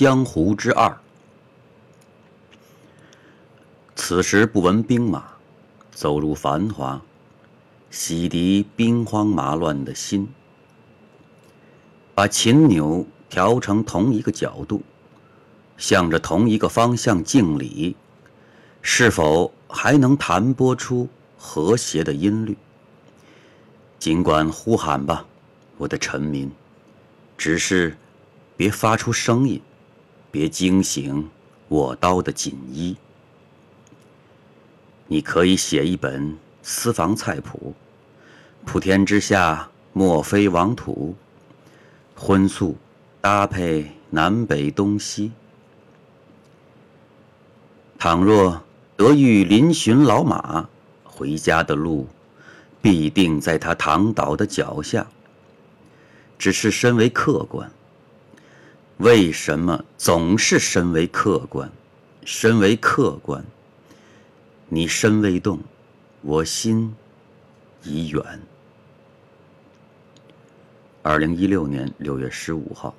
江湖之二。此时不闻兵马，走入繁华，洗涤兵荒马乱的心。把琴钮调成同一个角度，向着同一个方向敬礼，是否还能弹拨出和谐的音律？尽管呼喊吧，我的臣民，只是别发出声音，别惊醒我刀的锦衣。你可以写一本私房菜谱，普天之下莫非王土，荤素搭配南北东西。倘若得遇临巡老马，回家的路必定在他躺倒的脚下。只是身为客官，为什么总是身为客观？身为客观。你身未动，我心已远。二零一六年六月十五号。